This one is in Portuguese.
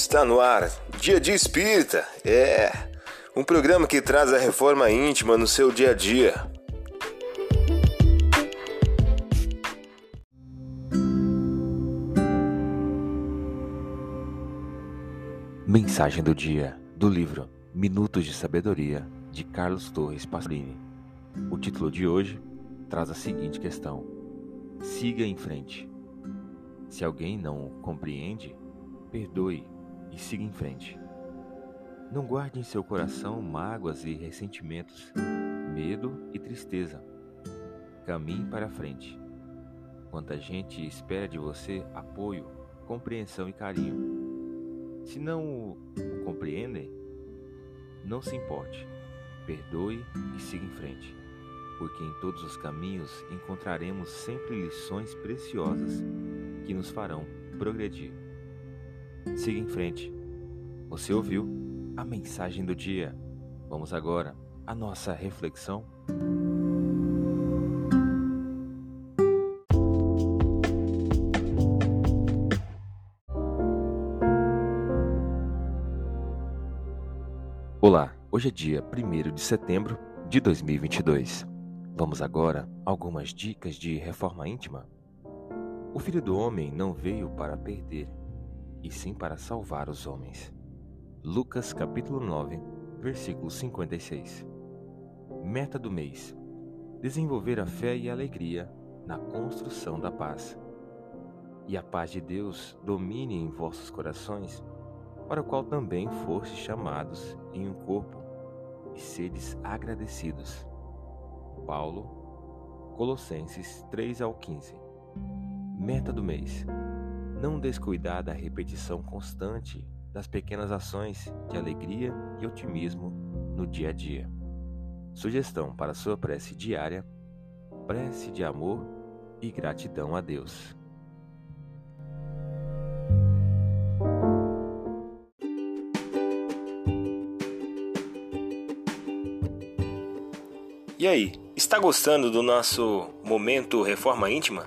Está no ar, Dia de Espírita. É um programa que traz a reforma íntima no seu dia a dia. Mensagem do dia do livro Minutos de Sabedoria de Carlos Torres Pasolini. O título de hoje traz a seguinte questão: Siga em frente. Se alguém não compreende, perdoe e siga em frente. Não guarde em seu coração mágoas e ressentimentos, medo e tristeza. Caminhe para frente. Quanta gente espera de você apoio, compreensão e carinho. Se não o, o compreendem, não se importe. Perdoe e siga em frente, porque em todos os caminhos encontraremos sempre lições preciosas que nos farão progredir. Siga em frente. Você ouviu a mensagem do dia. Vamos agora à nossa reflexão. Olá, hoje é dia 1 de setembro de 2022. Vamos agora a algumas dicas de reforma íntima. O Filho do Homem não veio para perder, e sim para salvar os homens. Lucas capítulo 9, versículo 56. Meta do mês: desenvolver a fé e a alegria na construção da paz. E a paz de Deus domine em vossos corações, para o qual também fostes chamados em um corpo, e sedes agradecidos. Paulo, Colossenses 3 ao 15. Meta do mês: não descuidar da repetição constante das pequenas ações de alegria e otimismo no dia a dia. Sugestão para sua prece diária: prece de amor e gratidão a Deus. E aí, está gostando do nosso momento Reforma Íntima?